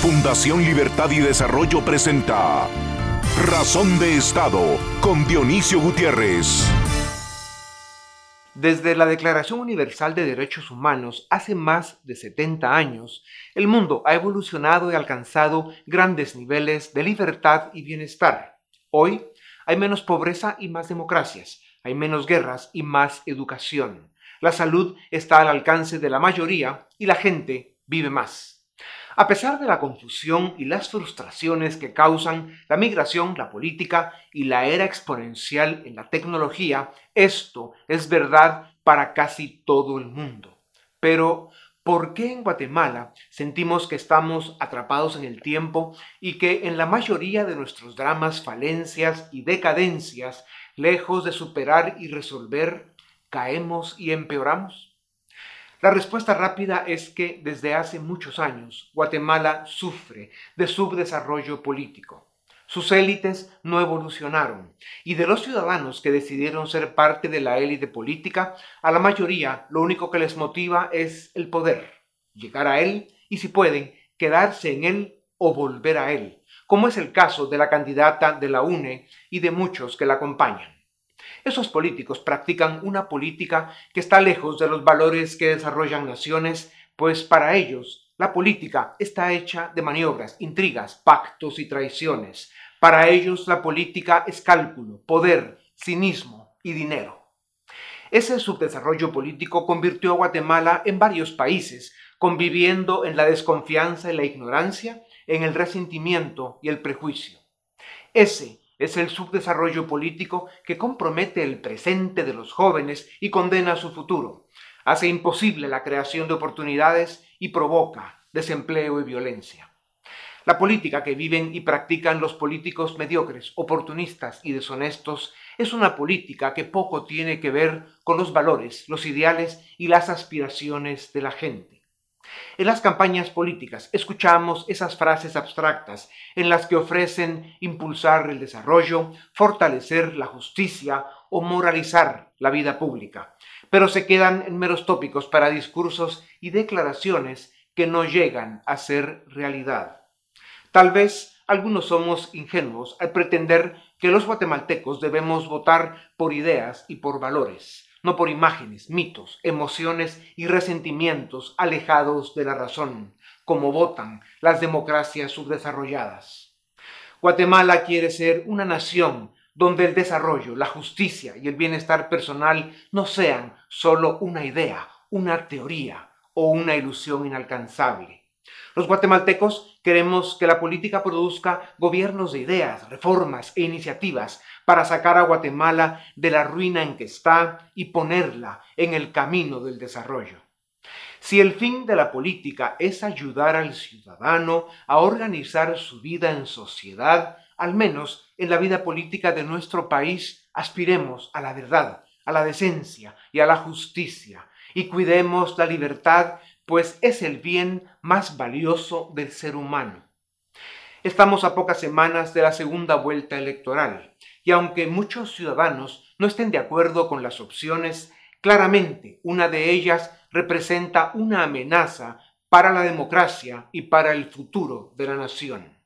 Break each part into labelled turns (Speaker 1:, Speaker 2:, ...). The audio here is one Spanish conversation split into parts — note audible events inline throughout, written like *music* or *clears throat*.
Speaker 1: Fundación Libertad y Desarrollo presenta Razón de Estado con Dionisio Gutiérrez.
Speaker 2: Desde la Declaración Universal de Derechos Humanos hace más de 70 años, el mundo ha evolucionado y alcanzado grandes niveles de libertad y bienestar. Hoy hay menos pobreza y más democracias, hay menos guerras y más educación. La salud está al alcance de la mayoría y la gente vive más. A pesar de la confusión y las frustraciones que causan la migración, la política y la era exponencial en la tecnología, esto es verdad para casi todo el mundo. Pero, ¿por qué en Guatemala sentimos que estamos atrapados en el tiempo y que en la mayoría de nuestros dramas, falencias y decadencias, lejos de superar y resolver, caemos y empeoramos? La respuesta rápida es que desde hace muchos años Guatemala sufre de subdesarrollo político. Sus élites no evolucionaron y de los ciudadanos que decidieron ser parte de la élite política, a la mayoría lo único que les motiva es el poder, llegar a él y si pueden, quedarse en él o volver a él, como es el caso de la candidata de la UNE y de muchos que la acompañan. Esos políticos practican una política que está lejos de los valores que desarrollan naciones, pues para ellos la política está hecha de maniobras, intrigas, pactos y traiciones. Para ellos la política es cálculo, poder, cinismo y dinero. Ese subdesarrollo político convirtió a Guatemala en varios países, conviviendo en la desconfianza y la ignorancia, en el resentimiento y el prejuicio. Ese es el subdesarrollo político que compromete el presente de los jóvenes y condena su futuro. Hace imposible la creación de oportunidades y provoca desempleo y violencia. La política que viven y practican los políticos mediocres, oportunistas y deshonestos es una política que poco tiene que ver con los valores, los ideales y las aspiraciones de la gente. En las campañas políticas escuchamos esas frases abstractas en las que ofrecen impulsar el desarrollo, fortalecer la justicia o moralizar la vida pública, pero se quedan en meros tópicos para discursos y declaraciones que no llegan a ser realidad. Tal vez algunos somos ingenuos al pretender que los guatemaltecos debemos votar por ideas y por valores no por imágenes, mitos, emociones y resentimientos alejados de la razón, como votan las democracias subdesarrolladas. Guatemala quiere ser una nación donde el desarrollo, la justicia y el bienestar personal no sean solo una idea, una teoría o una ilusión inalcanzable. Los guatemaltecos queremos que la política produzca gobiernos de ideas, reformas e iniciativas para sacar a Guatemala de la ruina en que está y ponerla en el camino del desarrollo. Si el fin de la política es ayudar al ciudadano a organizar su vida en sociedad, al menos en la vida política de nuestro país, aspiremos a la verdad, a la decencia y a la justicia, y cuidemos la libertad pues es el bien más valioso del ser humano. Estamos a pocas semanas de la segunda vuelta electoral, y aunque muchos ciudadanos no estén de acuerdo con las opciones, claramente una de ellas representa una amenaza para la democracia y para el futuro de la nación.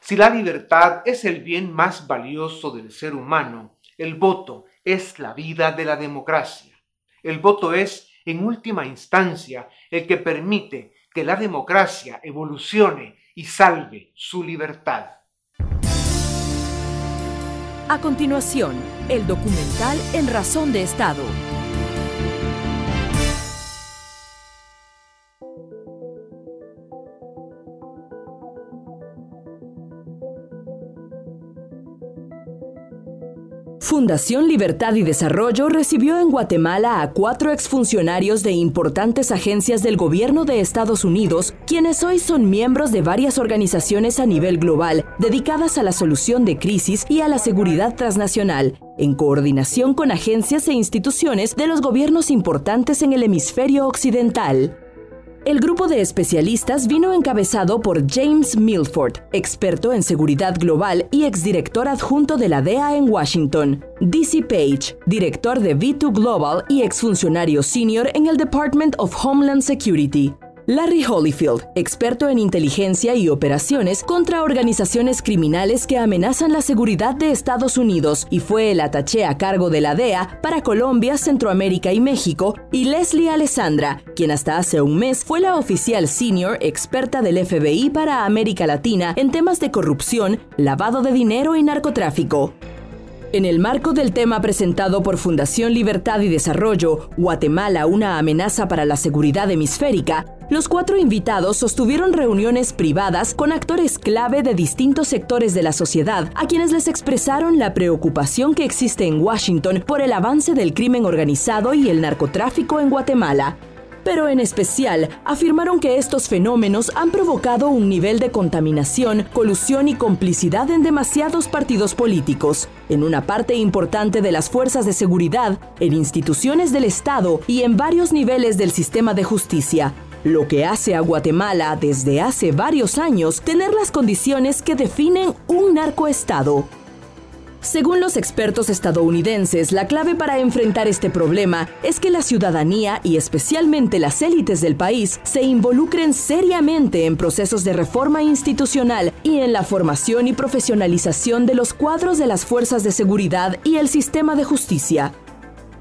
Speaker 2: Si la libertad es el bien más valioso del ser humano, el voto es la vida de la democracia. El voto es en última instancia el que permite que la democracia evolucione y salve su libertad.
Speaker 3: A continuación, el documental En Razón de Estado Fundación Libertad y Desarrollo recibió en Guatemala a cuatro exfuncionarios de importantes agencias del gobierno de Estados Unidos, quienes hoy son miembros de varias organizaciones a nivel global dedicadas a la solución de crisis y a la seguridad transnacional, en coordinación con agencias e instituciones de los gobiernos importantes en el hemisferio occidental. El grupo de especialistas vino encabezado por James Milford, experto en seguridad global y exdirector adjunto de la DEA en Washington, DC Page, director de V2 Global y exfuncionario senior en el Department of Homeland Security, Larry Holyfield, experto en inteligencia y operaciones contra organizaciones criminales que amenazan la seguridad de Estados Unidos y fue el ataché a cargo de la DEA para Colombia, Centroamérica y México, y Leslie Alessandra, quien hasta hace un mes fue la oficial senior experta del FBI para América Latina en temas de corrupción, lavado de dinero y narcotráfico. En el marco del tema presentado por Fundación Libertad y Desarrollo, Guatemala, una amenaza para la seguridad hemisférica, los cuatro invitados sostuvieron reuniones privadas con actores clave de distintos sectores de la sociedad, a quienes les expresaron la preocupación que existe en Washington por el avance del crimen organizado y el narcotráfico en Guatemala, pero en especial afirmaron que estos fenómenos han provocado un nivel de contaminación, colusión y complicidad en demasiados partidos políticos, en una parte importante de las fuerzas de seguridad, en instituciones del Estado y en varios niveles del sistema de justicia, lo que hace a Guatemala desde hace varios años tener las condiciones que definen un narcoestado. Según los expertos estadounidenses, la clave para enfrentar este problema es que la ciudadanía y especialmente las élites del país se involucren seriamente en procesos de reforma institucional y en la formación y profesionalización de los cuadros de las fuerzas de seguridad y el sistema de justicia.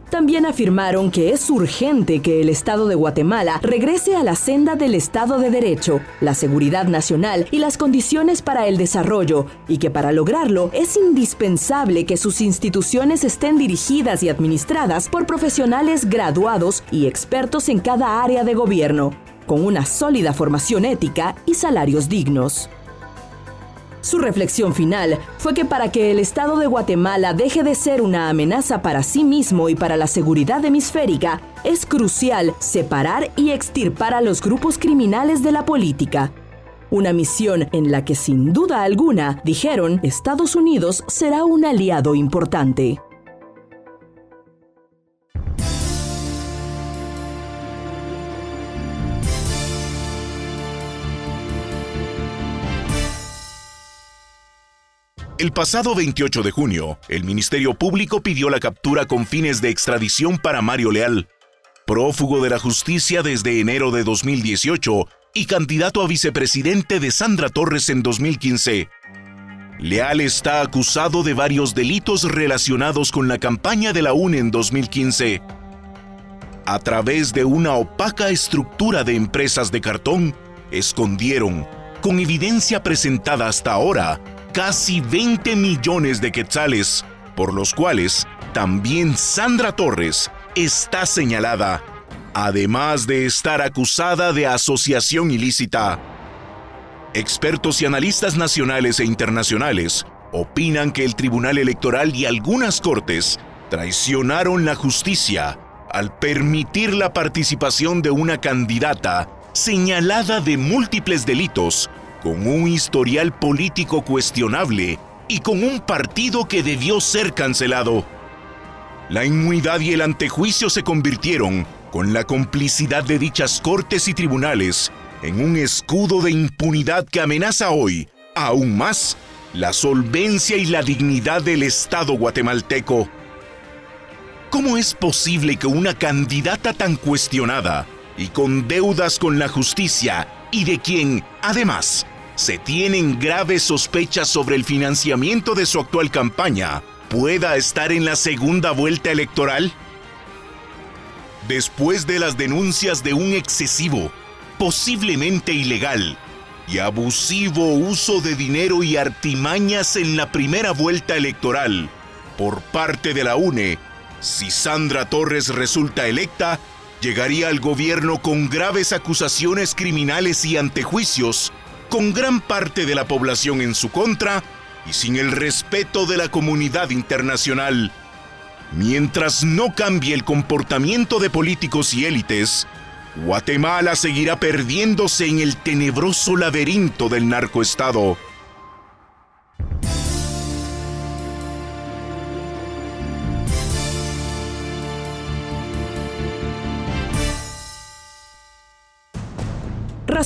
Speaker 3: También afirmaron que es urgente que el Estado de Guatemala regrese a la senda del Estado de Derecho, la seguridad nacional y las condiciones para el desarrollo, y que para lograrlo es indispensable que sus instituciones estén dirigidas y administradas por profesionales graduados y expertos en cada área de gobierno, con una sólida formación ética y salarios dignos. Su reflexión final fue que para que el Estado de Guatemala deje de ser una amenaza para sí mismo y para la seguridad hemisférica, es crucial separar y extirpar a los grupos criminales de la política. Una misión en la que sin duda alguna, dijeron, Estados Unidos será un aliado importante.
Speaker 1: El pasado 28 de junio, el Ministerio Público pidió la captura con fines de extradición para Mario Leal, prófugo de la justicia desde enero de 2018 y candidato a vicepresidente de Sandra Torres en 2015. Leal está acusado de varios delitos relacionados con la campaña de la UNE en 2015. A través de una opaca estructura de empresas de cartón, escondieron, con evidencia presentada hasta ahora, casi 20 millones de quetzales, por los cuales también Sandra Torres está señalada, además de estar acusada de asociación ilícita. Expertos y analistas nacionales e internacionales opinan que el Tribunal Electoral y algunas cortes traicionaron la justicia al permitir la participación de una candidata señalada de múltiples delitos con un historial político cuestionable y con un partido que debió ser cancelado. La inmunidad y el antejuicio se convirtieron, con la complicidad de dichas cortes y tribunales, en un escudo de impunidad que amenaza hoy, aún más, la solvencia y la dignidad del Estado guatemalteco. ¿Cómo es posible que una candidata tan cuestionada y con deudas con la justicia y de quien, además, se tienen graves sospechas sobre el financiamiento de su actual campaña, pueda estar en la segunda vuelta electoral? Después de las denuncias de un excesivo, posiblemente ilegal y abusivo uso de dinero y artimañas en la primera vuelta electoral por parte de la UNE, si Sandra Torres resulta electa, llegaría al gobierno con graves acusaciones criminales y antejuicios con gran parte de la población en su contra y sin el respeto de la comunidad internacional. Mientras no cambie el comportamiento de políticos y élites, Guatemala seguirá perdiéndose en el tenebroso laberinto del narcoestado.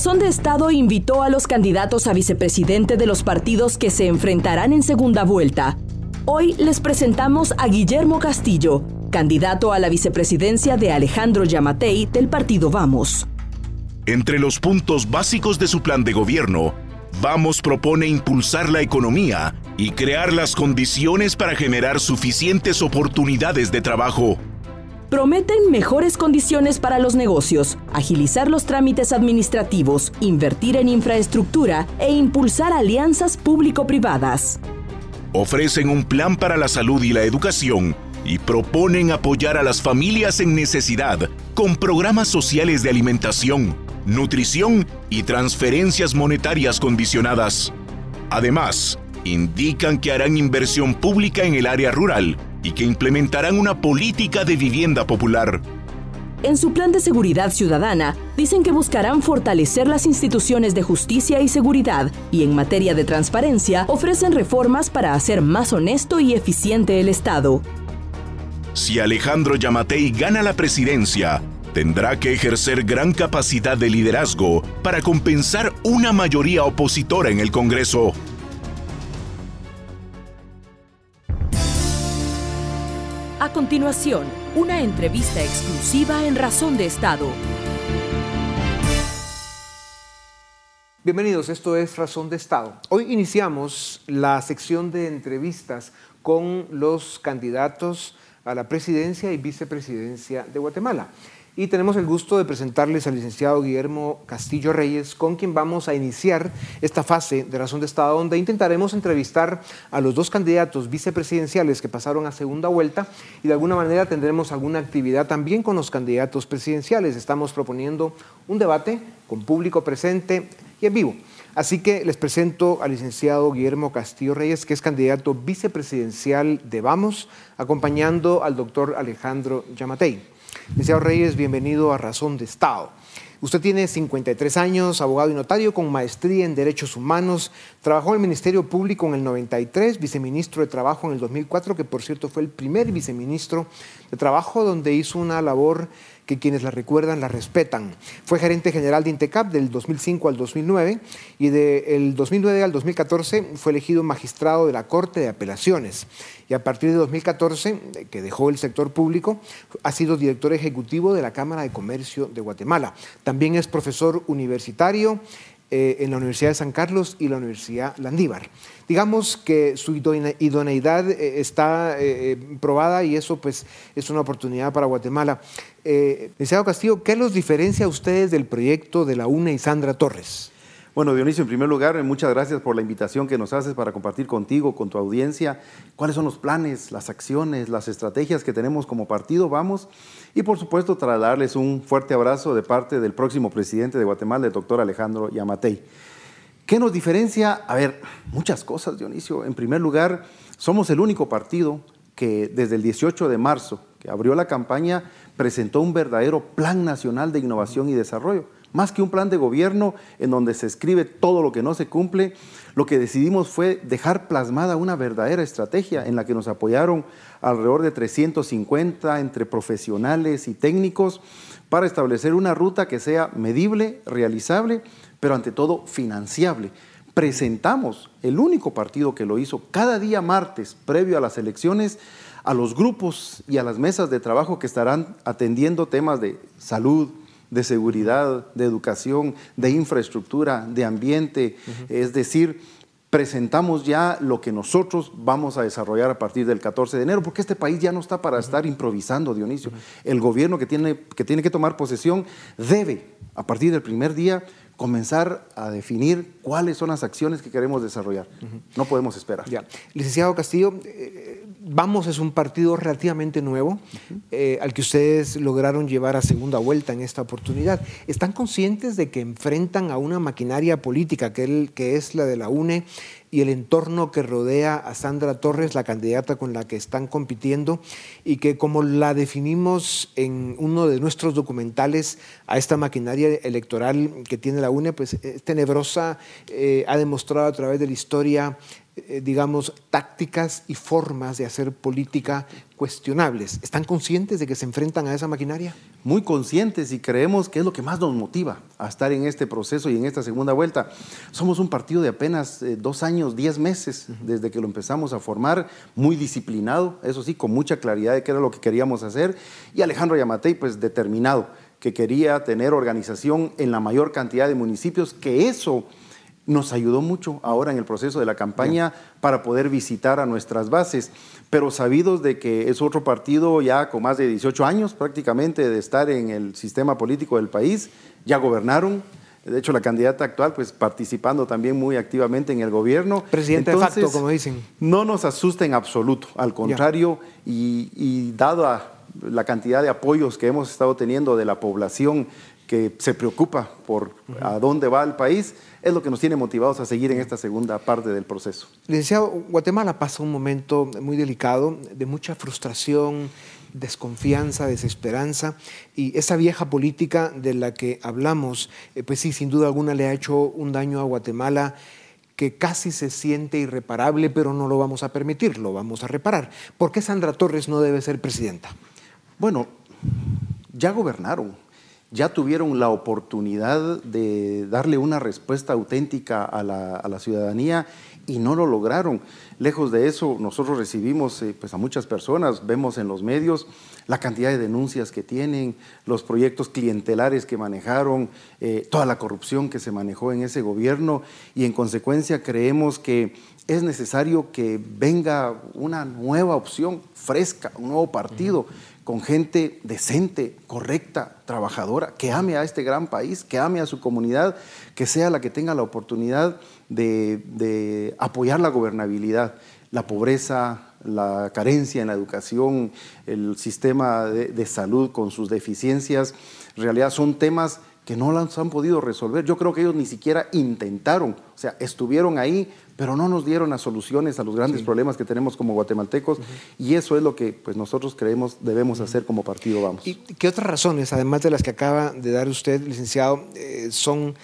Speaker 3: Razón de Estado invitó a los candidatos a vicepresidente de los partidos que se enfrentarán en segunda vuelta. Hoy les presentamos a Guillermo Castillo, candidato a la vicepresidencia de Alejandro Yamatei del partido Vamos.
Speaker 1: Entre los puntos básicos de su plan de gobierno, Vamos propone impulsar la economía y crear las condiciones para generar suficientes oportunidades de trabajo.
Speaker 3: Prometen mejores condiciones para los negocios, agilizar los trámites administrativos, invertir en infraestructura e impulsar alianzas público-privadas.
Speaker 1: Ofrecen un plan para la salud y la educación y proponen apoyar a las familias en necesidad con programas sociales de alimentación, nutrición y transferencias monetarias condicionadas. Además, indican que harán inversión pública en el área rural y que implementarán una política de vivienda popular.
Speaker 3: En su plan de seguridad ciudadana, dicen que buscarán fortalecer las instituciones de justicia y seguridad y en materia de transparencia ofrecen reformas para hacer más honesto y eficiente el Estado.
Speaker 1: Si Alejandro Yamatei gana la presidencia, tendrá que ejercer gran capacidad de liderazgo para compensar una mayoría opositora en el Congreso.
Speaker 3: A continuación, una entrevista exclusiva en Razón de Estado.
Speaker 4: Bienvenidos, esto es Razón de Estado. Hoy iniciamos la sección de entrevistas con los candidatos a la presidencia y vicepresidencia de Guatemala. Y tenemos el gusto de presentarles al licenciado Guillermo Castillo Reyes, con quien vamos a iniciar esta fase de Razón de Estado, donde intentaremos entrevistar a los dos candidatos vicepresidenciales que pasaron a segunda vuelta y de alguna manera tendremos alguna actividad también con los candidatos presidenciales. Estamos proponiendo un debate con público presente y en vivo. Así que les presento al licenciado Guillermo Castillo Reyes, que es candidato vicepresidencial de Vamos, acompañando al doctor Alejandro Yamatei. Licenciado Reyes, bienvenido a Razón de Estado. Usted tiene 53 años, abogado y notario con maestría en Derechos Humanos. Trabajó en el Ministerio Público en el 93, viceministro de Trabajo en el 2004, que por cierto fue el primer viceministro de Trabajo donde hizo una labor que quienes la recuerdan la respetan. Fue gerente general de Intecap del 2005 al 2009 y del 2009 al 2014 fue elegido magistrado de la Corte de Apelaciones. Y a partir de 2014, que dejó el sector público, ha sido director ejecutivo de la Cámara de Comercio de Guatemala. También es profesor universitario eh, en la Universidad de San Carlos y la Universidad Landívar. Digamos que su idoneidad eh, está eh, probada y eso pues es una oportunidad para Guatemala. Eh, Castillo, ¿qué los diferencia a ustedes del proyecto de la UNE y Sandra Torres?
Speaker 5: Bueno, Dionisio, en primer lugar, muchas gracias por la invitación que nos haces para compartir contigo, con tu audiencia, cuáles son los planes, las acciones, las estrategias que tenemos como partido, vamos, y por supuesto trasladarles un fuerte abrazo de parte del próximo presidente de Guatemala, el doctor Alejandro Yamatei. ¿Qué nos diferencia? A ver, muchas cosas, Dionisio. En primer lugar, somos el único partido que desde el 18 de marzo, que abrió la campaña, presentó un verdadero plan nacional de innovación y desarrollo más que un plan de gobierno en donde se escribe todo lo que no se cumple, lo que decidimos fue dejar plasmada una verdadera estrategia en la que nos apoyaron alrededor de 350 entre profesionales y técnicos para establecer una ruta que sea medible, realizable, pero ante todo financiable. Presentamos, el único partido que lo hizo, cada día martes previo a las elecciones, a los grupos y a las mesas de trabajo que estarán atendiendo temas de salud, de seguridad, de educación, de infraestructura, de ambiente. Es decir, presentamos ya lo que nosotros vamos a desarrollar a partir del 14 de enero, porque este país ya no está para estar improvisando, Dionisio. El gobierno que tiene, que tiene que tomar posesión debe, a partir del primer día, comenzar a definir cuáles son las acciones que queremos desarrollar. No podemos esperar.
Speaker 4: Ya. Licenciado Castillo, eh, Vamos es un partido relativamente nuevo eh, al que ustedes lograron llevar a segunda vuelta en esta oportunidad. ¿Están conscientes de que enfrentan a una maquinaria política que, que es la de la UNE y el entorno que rodea a Sandra Torres, la candidata con la que están compitiendo, y que como la definimos en uno de nuestros documentales a esta maquinaria electoral que tiene la UNE, pues es tenebrosa, eh, ha demostrado a través de la historia eh, digamos, tácticas y formas de hacer política cuestionables. ¿Están conscientes de que se enfrentan a esa maquinaria?
Speaker 5: Muy conscientes y creemos que es lo que más nos motiva a estar en este proceso y en esta segunda vuelta. Somos un partido de apenas eh, dos años, diez meses desde que lo empezamos a formar, muy disciplinado, eso sí, con mucha claridad de qué era lo que queríamos hacer, y Alejandro Yamatei, pues determinado que quería tener organización en la mayor cantidad de municipios, que eso nos ayudó mucho ahora en el proceso de la campaña para poder visitar a nuestras bases, pero sabidos de que es otro partido ya con más de 18 años prácticamente de estar en el sistema político del país, ya gobernaron, de hecho la candidata actual pues participando también muy activamente en el gobierno.
Speaker 4: Presidente de facto, como dicen.
Speaker 5: No nos asusta en absoluto, al contrario, y, y dado a la cantidad de apoyos que hemos estado teniendo de la población que se preocupa por a dónde va el país, es lo que nos tiene motivados a seguir en esta segunda parte del proceso.
Speaker 4: Licenciado, Guatemala pasa un momento muy delicado, de mucha frustración, desconfianza, desesperanza, y esa vieja política de la que hablamos, eh, pues sí, sin duda alguna le ha hecho un daño a Guatemala que casi se siente irreparable, pero no lo vamos a permitir, lo vamos a reparar. ¿Por qué Sandra Torres no debe ser presidenta?
Speaker 5: Bueno, ya gobernaron, ya tuvieron la oportunidad de darle una respuesta auténtica a la, ciudadanía y no lo lograron. Lejos de eso, nosotros recibimos eh, pues a muchas personas, vemos en los medios la cantidad de denuncias que tienen, los proyectos clientelares que manejaron, eh, toda la corrupción que se manejó en ese gobierno y en consecuencia creemos que es necesario que venga una nueva opción fresca, un nuevo partido con gente decente, correcta, trabajadora, que ame a este gran país, que ame a su comunidad, que sea la que tenga la oportunidad de, apoyar la gobernabilidad, la pobreza, la carencia en la educación, el sistema de, salud con sus deficiencias, en realidad son temas que no los han podido resolver. Yo creo que ellos ni siquiera intentaron, o sea, estuvieron ahí, pero no nos dieron las soluciones a los grandes problemas que tenemos como guatemaltecos y eso es lo que pues, nosotros creemos debemos hacer como partido Vamos.
Speaker 4: ¿Y qué otras razones, además de las que acaba de dar usted, licenciado, eh, son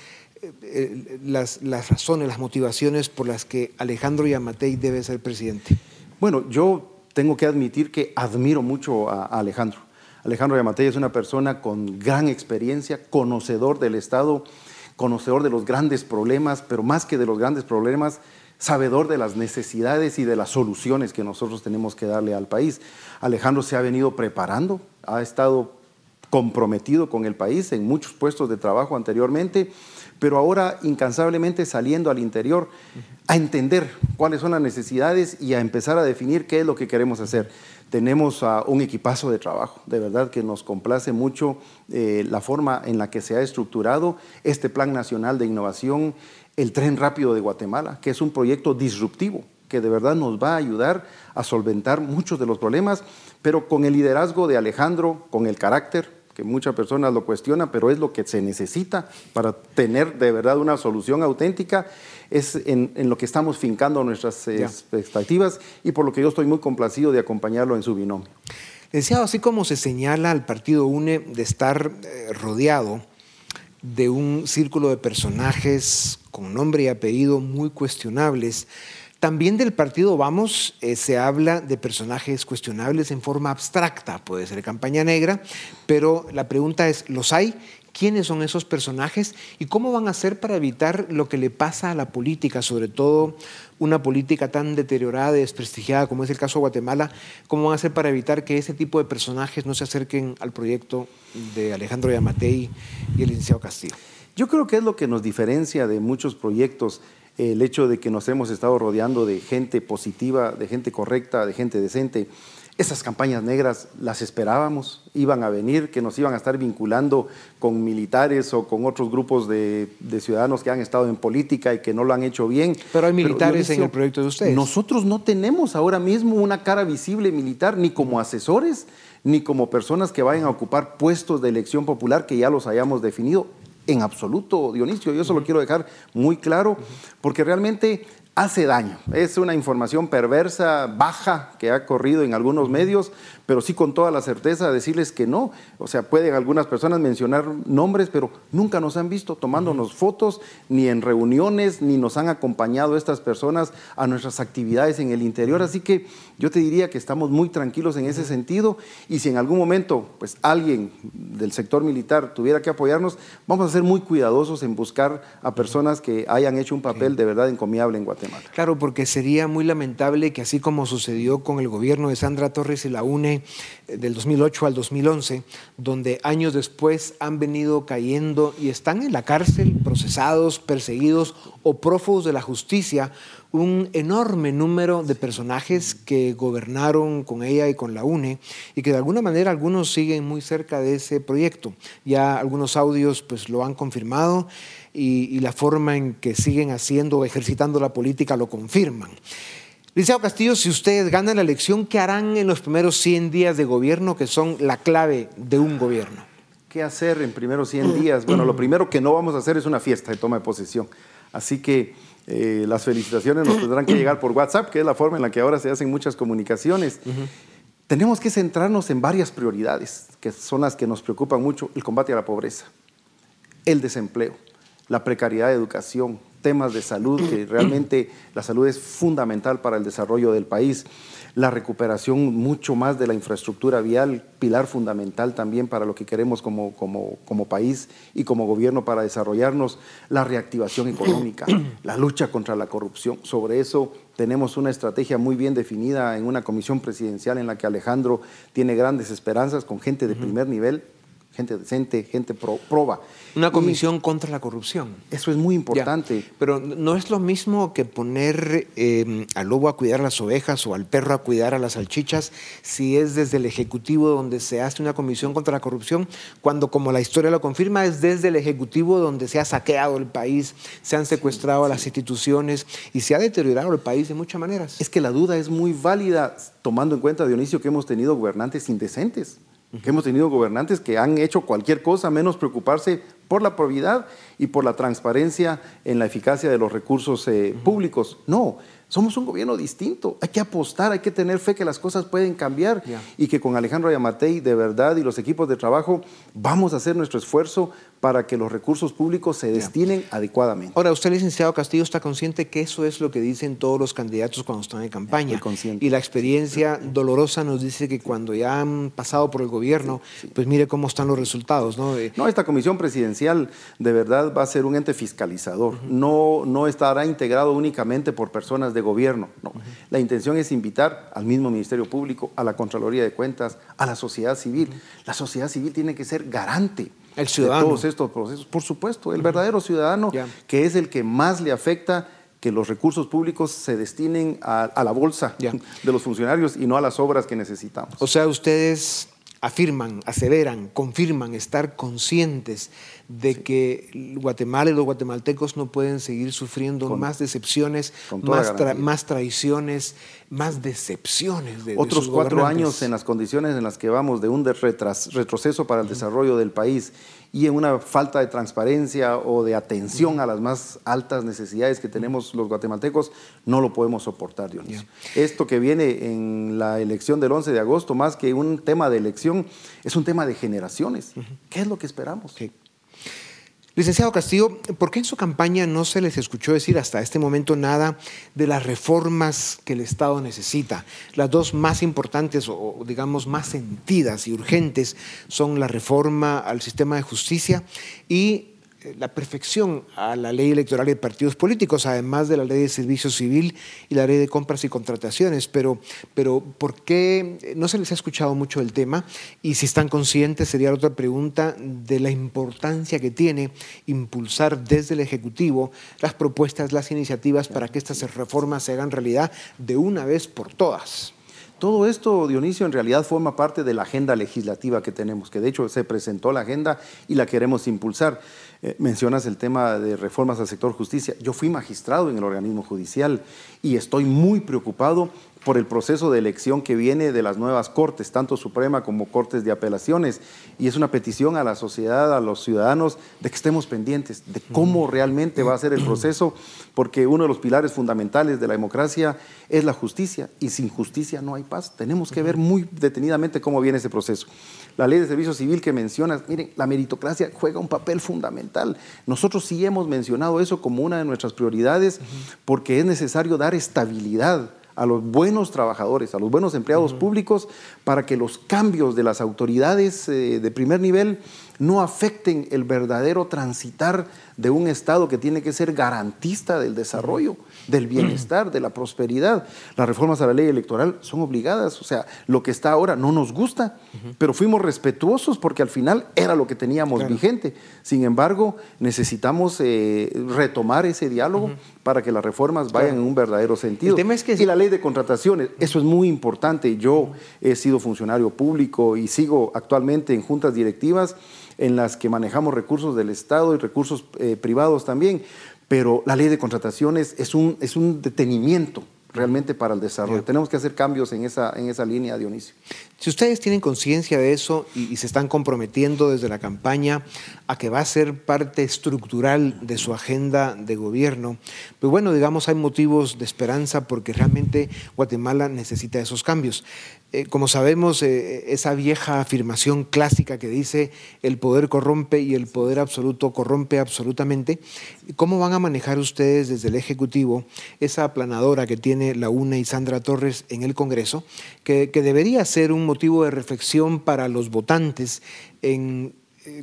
Speaker 4: eh, eh, las, las, razones, las motivaciones por las que Alejandro Yamatei debe ser presidente?
Speaker 5: Bueno, yo tengo que admitir que admiro mucho a, a Alejandro. Alejandro Yamatei es una persona con gran experiencia, conocedor del Estado, conocedor de los grandes problemas, pero más que de los grandes problemas, sabedor de las necesidades y de las soluciones que nosotros tenemos que darle al país. Alejandro se ha venido preparando, ha estado comprometido con el país en muchos puestos de trabajo anteriormente, pero ahora incansablemente saliendo al interior a entender cuáles son las necesidades y a empezar a definir qué es lo que queremos hacer. Tenemos un equipazo de trabajo, de verdad que nos complace mucho eh, la forma en la que se ha estructurado este Plan Nacional de Innovación el Tren Rápido de Guatemala, que es un proyecto disruptivo que de verdad nos va a ayudar a solventar muchos de los problemas, pero con el liderazgo de Alejandro, con el carácter, que muchas personas lo cuestionan, pero es lo que se necesita para tener de verdad una solución auténtica, es en, lo que estamos fincando nuestras expectativas y por lo que yo estoy muy complacido de acompañarlo en su binomio.
Speaker 4: Deseado, así como se señala al partido UNE de estar eh, rodeado de un círculo de personajes con nombre y apellido muy cuestionables. También del partido Vamos eh, se habla de personajes cuestionables en forma abstracta, puede ser campaña negra, pero la pregunta es, ¿los hay? Quiénes son esos personajes y cómo van a hacer para evitar lo que le pasa a la política, sobre todo una política tan deteriorada y desprestigiada como es el caso de Guatemala, cómo van a hacer para evitar que ese tipo de personajes no se acerquen al proyecto de Alejandro Yamatei y el licenciado Castillo.
Speaker 5: Yo creo que es lo que nos diferencia de muchos proyectos el hecho de que nos hemos estado rodeando de gente positiva, de gente correcta, de gente decente. Esas campañas negras las esperábamos, iban a venir, que nos iban a estar vinculando con militares o con otros grupos de, ciudadanos que han estado en política y que no lo han hecho bien.
Speaker 4: Pero hay militares en el proyecto de ustedes.
Speaker 5: Nosotros no tenemos ahora mismo una cara visible militar, ni como asesores, ni como personas que vayan a ocupar puestos de elección popular que ya los hayamos definido. En absoluto, Dionisio, yo eso lo quiero dejar muy claro, porque realmente hace daño. Es una información perversa, baja, que ha corrido en algunos medios, pero sí con toda la certeza decirles que no. O sea, pueden algunas personas mencionar nombres, pero nunca nos han visto tomándonos fotos, ni en reuniones, ni nos han acompañado estas personas a nuestras actividades en el interior. Así que yo te diría que estamos muy tranquilos en ese sentido y si en algún momento pues alguien del sector militar tuviera que apoyarnos, vamos a ser muy cuidadosos en buscar a personas que hayan hecho un papel de verdad encomiable en Guatemala.
Speaker 4: Claro, porque sería muy lamentable que así como sucedió con el gobierno de Sandra Torres y la UNE, Eh, del 2008 al 2011, donde años después han venido cayendo y están en la cárcel, procesados, perseguidos o prófugos de la justicia un enorme número de personajes que gobernaron con ella y con la UNE y que de alguna manera algunos siguen muy cerca de ese proyecto. Ya algunos audios pues lo han confirmado y, la forma en que siguen haciendo ejercitando la política lo confirman. Liceo Castillo, si ustedes ganan la elección, ¿qué harán en los primeros 100 días de gobierno que son la clave de un gobierno?
Speaker 5: ¿Qué hacer en primeros 100 días? Bueno, lo primero que no vamos a hacer es una fiesta de toma de posesión. Así que eh, las felicitaciones nos tendrán que llegar por WhatsApp, que es la forma en la que ahora se hacen muchas comunicaciones. Tenemos que centrarnos en varias prioridades, que son las que nos preocupan mucho, el combate a la pobreza, el desempleo, la precariedad de educación, temas de salud, que *clears throat* realmente la salud es fundamental para el desarrollo del país la recuperación mucho más de la infraestructura vial, pilar fundamental también para lo que queremos como, como, como país y como gobierno para desarrollarnos, la reactivación económica, *clears throat* la lucha contra la corrupción. Sobre eso tenemos una estrategia muy bien definida en una comisión presidencial en la que Alejandro tiene grandes esperanzas con gente de primer nivel gente decente, gente proba.
Speaker 4: Una comisión contra la corrupción.
Speaker 5: Eso es muy importante.
Speaker 4: pero no es lo mismo que poner em, al lobo a cuidar las ovejas o al perro a cuidar a las salchichas si es desde el Ejecutivo donde se hace una comisión contra la corrupción, cuando como la historia lo confirma es desde el Ejecutivo donde se ha saqueado el país, se han secuestrado a las instituciones y se ha deteriorado el país de muchas maneras.
Speaker 5: Es que la duda es muy válida tomando en cuenta, Dionisio, que hemos tenido gobernantes indecentes que hemos tenido gobernantes que han hecho cualquier cosa menos preocuparse por la probidad y por la transparencia en la eficacia de los recursos eh, públicos. No, somos un gobierno distinto. Hay que apostar, hay que tener fe que las cosas pueden cambiar y que con Alejandro Ayamatei de verdad y los equipos de trabajo vamos a hacer nuestro esfuerzo para que los recursos públicos se destinen adecuadamente.
Speaker 4: Ahora, usted, licenciado Castillo, está consciente que eso es lo que dicen todos los candidatos cuando están en campaña. Y la experiencia dolorosa nos dice que cuando ya han pasado por el gobierno, pues mire cómo están los resultados. ¿no?
Speaker 5: no, esta comisión presidencial de verdad va a ser un ente fiscalizador. no, no estará integrado únicamente por personas de gobierno. No. La intención es invitar al mismo Ministerio Público, a la Contraloría de Cuentas, a la sociedad civil. La sociedad civil tiene que ser garante
Speaker 4: el ciudadano.
Speaker 5: de todos estos procesos. Por supuesto, el verdadero ciudadano, que es el que más le afecta que los recursos públicos se destinen a, la bolsa *laughs* de los funcionarios y no a las obras que necesitamos.
Speaker 4: O sea, ustedes afirman, aseveran, confirman estar conscientes de que Guatemala y los guatemaltecos no pueden seguir sufriendo más decepciones, más, traiciones, más decepciones. De,
Speaker 5: Otros cuatro años en las condiciones en las que vamos de un retroceso para el desarrollo del país y en una falta de transparencia o de atención a las más altas necesidades que tenemos los guatemaltecos, no lo podemos soportar, Dionisio. Esto que viene en la elección del 11 de agosto, más que un tema de elección, es un tema de generaciones. ¿Qué es lo que esperamos?
Speaker 4: Licenciado Castillo, ¿por qué en su campaña no se les escuchó decir hasta este momento nada de las reformas que el Estado necesita? Las dos más importantes o digamos más sentidas y urgentes son la reforma al sistema de justicia y la perfección a la ley electoral de partidos políticos, además de la ley de servicio civil y la ley de compras y contrataciones. Pero, pero ¿por qué no se les ha escuchado mucho el tema? Y si están conscientes, sería otra pregunta de la importancia que tiene impulsar desde el Ejecutivo las propuestas, las iniciativas para que estas reformas se hagan realidad de una vez por todas.
Speaker 5: Todo esto, Dionisio, en realidad forma parte de la agenda legislativa que tenemos, que de hecho se presentó la agenda y la queremos impulsar. Eh, mencionas el tema de reformas al sector justicia. Yo fui magistrado en el organismo judicial y estoy muy preocupado por el proceso de elección que viene de las nuevas cortes, tanto Suprema como Cortes de Apelaciones. Y es una petición a la sociedad, a los ciudadanos, de que estemos pendientes de cómo realmente va a ser el *clears throat* proceso, porque uno de los pilares fundamentales de la democracia es la justicia, y sin justicia no hay paz. Tenemos que ver muy detenidamente cómo viene ese proceso. La ley de servicio civil que mencionas, miren, la meritocracia juega un papel fundamental. Nosotros sí hemos mencionado eso como una de nuestras prioridades, porque es necesario dar estabilidad a los buenos trabajadores, a los buenos empleados públicos, para que los cambios de las autoridades eh, de primer nivel no afecten el verdadero transitar de un Estado que tiene que ser garantista del desarrollo, del bienestar, de la prosperidad. Las reformas a la ley electoral son obligadas, o sea, lo que está ahora no nos gusta, pero fuimos respetuosos porque al final era lo que teníamos vigente. Sin embargo, necesitamos eh, retomar ese diálogo para que las reformas vayan en un verdadero sentido.
Speaker 4: El que...
Speaker 5: Y la ley de contrataciones, eso es muy importante. Yo he sido funcionario público y sigo actualmente en juntas directivas en las que manejamos recursos del Estado y recursos eh, privados también, pero la ley de contrataciones es un, es un detenimiento realmente para el desarrollo. Tenemos que hacer cambios en esa, en esa línea, Dionisio.
Speaker 4: Si ustedes tienen conciencia de eso y, se están comprometiendo desde la campaña a que va a ser parte estructural de su agenda de gobierno, pues bueno, digamos, hay motivos de esperanza porque realmente Guatemala necesita esos cambios. Eh, como sabemos, eh, esa vieja afirmación clásica que dice el poder corrompe y el poder absoluto corrompe absolutamente, ¿cómo van a manejar ustedes desde el Ejecutivo esa aplanadora que tiene la UNA y Sandra Torres en el Congreso, que debería ser un motivo de reflexión para los votantes en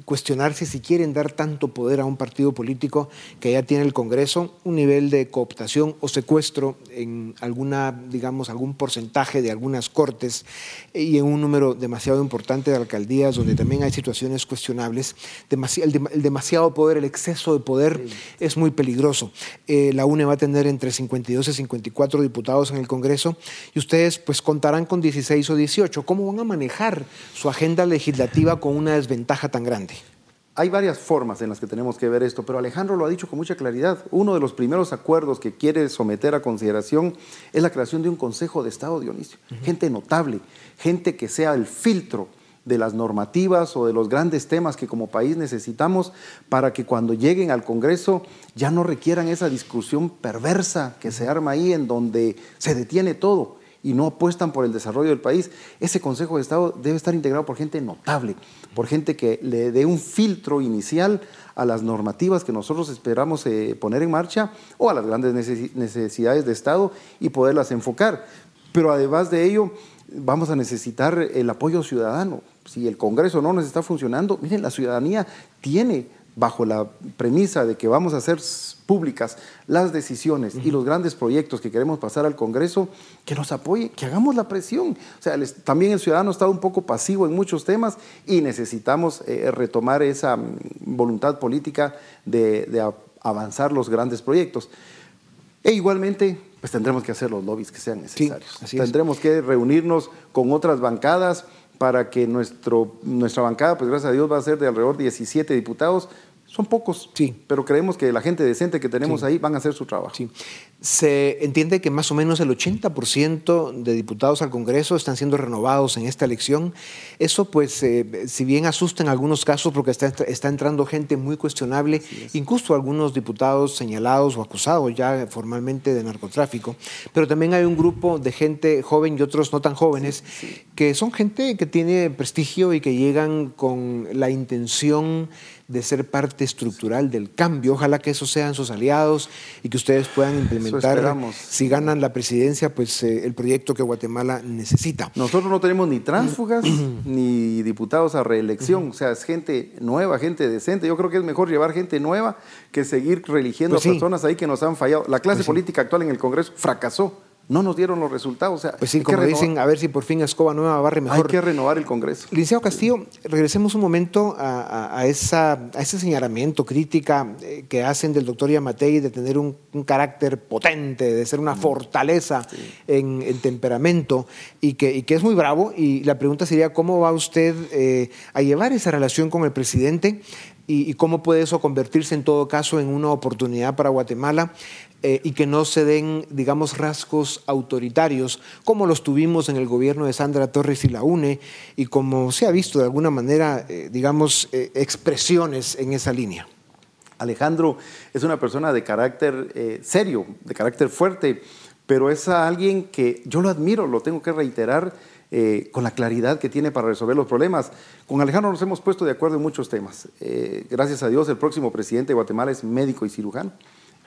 Speaker 4: cuestionarse si quieren dar tanto poder a un partido político que ya tiene el Congreso, un nivel de cooptación o secuestro en alguna, digamos, algún porcentaje de algunas cortes y en un número demasiado importante de alcaldías donde también hay situaciones cuestionables. el, demasiado poder, el exceso de poder es muy peligroso. Eh, la UNE va a tener entre 52 y 54 diputados en el Congreso y ustedes pues contarán con 16 o 18. ¿Cómo van a manejar su agenda legislativa con una desventaja tan grande?
Speaker 5: Hay varias formas en las que tenemos que ver esto, pero Alejandro lo ha dicho con mucha claridad. Uno de los primeros acuerdos que quiere someter a consideración es la creación de un Consejo de Estado, Dionisio. Gente notable, gente que sea el filtro de las normativas o de los grandes temas que como país necesitamos para que cuando lleguen al Congreso ya no requieran esa discusión perversa que se arma ahí en donde se detiene todo y no apuestan por el desarrollo del país. Ese Consejo de Estado debe estar integrado por gente notable, por gente que le dé un filtro inicial a las normativas que nosotros esperamos eh, poner en marcha o a las grandes necesidades de Estado y poderlas enfocar. Pero además de ello, vamos a necesitar el apoyo ciudadano. Si el Congreso no nos está funcionando, miren, la ciudadanía tiene bajo la premisa de que vamos a hacer públicas las decisiones y los grandes proyectos que queremos pasar al Congreso, que nos apoye, que hagamos la presión. O sea, también el ciudadano ha estado un poco pasivo en muchos temas y necesitamos eh, retomar esa mm, voluntad política de, avanzar los grandes proyectos. E igualmente, pues tendremos que hacer los lobbies que sean necesarios. tendremos que reunirnos con otras bancadas para que nuestro, nuestra bancada, pues gracias a Dios, va a ser de alrededor de 17 diputados, son pocos, sí. pero creemos que la gente decente que tenemos ahí van a hacer su trabajo. Sí.
Speaker 4: Se entiende que más o menos el 80% de diputados al Congreso están siendo renovados en esta elección. Eso, pues, eh, si bien asusta en algunos casos porque está, está entrando gente muy cuestionable, incluso algunos diputados señalados o acusados ya formalmente de narcotráfico, pero también hay un grupo de gente joven y otros no tan jóvenes que son gente que tiene prestigio y que llegan con la intención de ser parte estructural del cambio. Ojalá que esos sean sus aliados y que ustedes puedan implementar, si ganan la presidencia, pues eh, el proyecto que Guatemala necesita.
Speaker 5: Nosotros no tenemos ni tránsfugas *clears throat* ni diputados a reelección, o sea, es gente nueva, gente decente. Yo creo que es mejor llevar gente nueva que seguir religiendo pues a personas ahí que nos han fallado. La clase pues política actual en el Congreso fracasó no nos dieron los resultados. O sea,
Speaker 4: pues sí, como dicen, a ver si por fin Escoba Nueva barre mejor.
Speaker 5: Hay que renovar el Congreso.
Speaker 4: Licenciado Castillo, regresemos un momento a, esa, a ese señalamiento, crítica eh, que hacen del doctor Yamatei de tener un, carácter potente, de ser una mm. fortaleza en, temperamento y que, y que, es muy bravo. Y la pregunta sería, ¿cómo va usted eh, a llevar esa relación con el presidente? y, cómo puede eso convertirse en todo caso en una oportunidad para Guatemala eh, y que no se den, digamos, rasgos autoritarios como los tuvimos en el gobierno de Sandra Torres y la UNE y como se ha visto de alguna manera, eh, digamos, eh, expresiones en esa línea.
Speaker 5: Alejandro es una persona de carácter serio, de carácter fuerte, pero es alguien que yo lo admiro, lo tengo que reiterar eh, con la claridad que tiene para resolver los problemas. Con Alejandro nos hemos puesto de acuerdo en muchos temas. Eh, gracias a Dios, el próximo presidente de Guatemala es médico y cirujano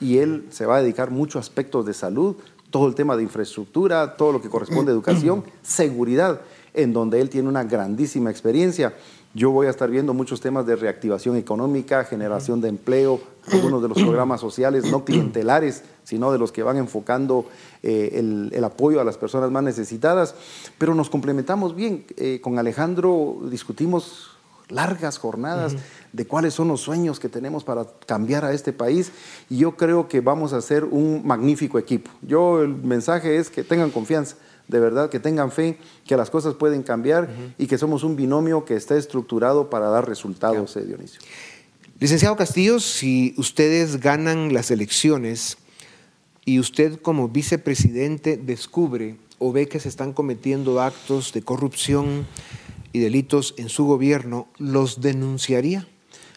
Speaker 5: y él se va a dedicar muchos aspectos de salud, todo el tema de infraestructura, todo lo que corresponde a educación, *clears throat* seguridad, en donde él tiene una grandísima experiencia. Yo voy a estar viendo muchos temas de reactivación económica, generación de empleo, algunos de los programas sociales no *clears throat* clientelares, sino de los que van enfocando eh, el, apoyo a las personas más necesitadas. Pero nos complementamos bien. Eh, con Alejandro discutimos largas jornadas de cuáles son los sueños que tenemos para cambiar a este país y yo creo que vamos a ser un magnífico equipo. Yo el mensaje es que tengan confianza, de verdad, que tengan fe, que las cosas pueden cambiar y que somos un binomio que está estructurado para dar resultados, eh, Dionisio.
Speaker 4: Licenciado Castillo, si ustedes ganan las elecciones y usted como vicepresidente descubre o ve que se están cometiendo actos de corrupción y delitos en su gobierno, ¿los denunciaría?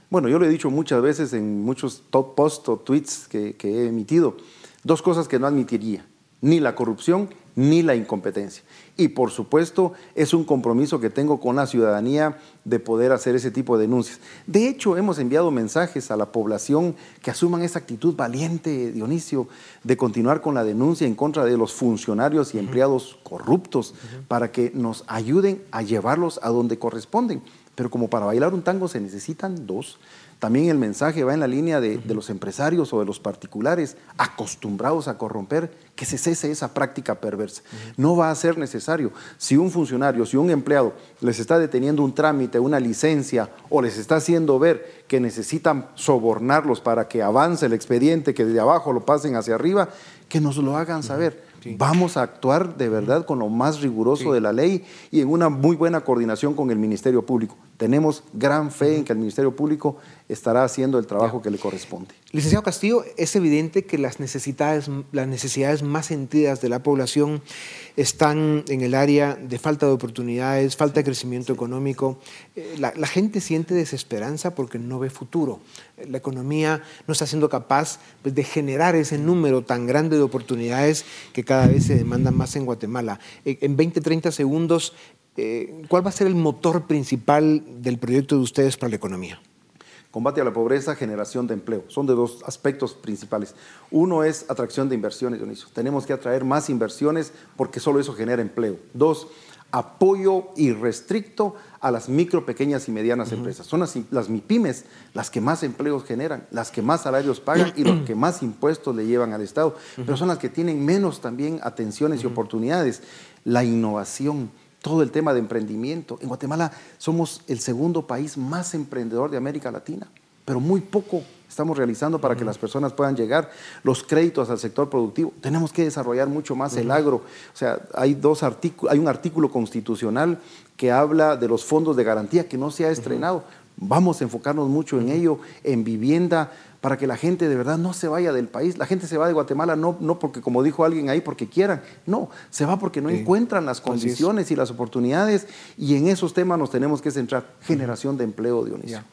Speaker 5: Bueno, yo lo he dicho muchas veces en muchos top posts o tweets que, que he emitido, dos cosas que no admitiría, ni la corrupción ni la incompetencia. Y por supuesto es un compromiso que tengo con la ciudadanía de poder hacer ese tipo de denuncias. De hecho, hemos enviado mensajes a la población que asuman esa actitud valiente, Dionisio, de continuar con la denuncia en contra de los funcionarios y empleados corruptos para que nos ayuden a llevarlos a donde corresponden. Pero como para bailar un tango se necesitan dos. También el mensaje va en la línea de, los empresarios o de los particulares acostumbrados a corromper, que se cese esa práctica perversa. No va a ser necesario. Si un funcionario, si un empleado les está deteniendo un trámite, una licencia, o les está haciendo ver que necesitan sobornarlos para que avance el expediente, que desde abajo lo pasen hacia arriba, que nos lo hagan saber. Vamos a actuar de verdad con lo más riguroso de la ley y en una muy buena coordinación con el Ministerio Público. Tenemos gran fe en que el Ministerio Público estará haciendo el trabajo que le corresponde.
Speaker 4: Licenciado Castillo, es evidente que las necesidades, las necesidades más sentidas de la población están en el área de falta de oportunidades, falta de crecimiento económico. Eh, la, gente siente desesperanza porque no ve futuro. La economía no está siendo capaz pues, de generar ese número tan grande de oportunidades que cada vez se demandan más en Guatemala. Eh, en 20, 30 segundos, eh, ¿cuál va a ser el motor principal del proyecto de ustedes para la economía?
Speaker 5: Combate a la pobreza, generación de empleo. Son de dos aspectos principales. Uno es atracción de inversiones, Dionisio. Tenemos que atraer más inversiones porque solo eso genera empleo. Dos, apoyo irrestricto a las micro, pequeñas y medianas empresas. Son las, las, MIPIMES las que más empleos generan, las que más salarios pagan y los que más impuestos le llevan al Estado, pero son las que tienen menos también atenciones y oportunidades. La innovación, todo el tema de emprendimiento. En Guatemala somos el segundo país más emprendedor de América Latina, pero muy poco estamos realizando para que las personas puedan llegar. Los créditos al sector productivo, tenemos que desarrollar mucho más el agro. O sea, hay, dos hay un artículo constitucional que habla de los fondos de garantía que no se ha estrenado. Vamos a enfocarnos mucho en ello, en vivienda, para que la gente de verdad no se vaya del país. La gente se va de Guatemala no, no porque, como dijo alguien ahí, porque quieran, no, se va porque no encuentran las condiciones y las oportunidades y en esos temas nos tenemos que centrar. Generación de empleo, Dionisio.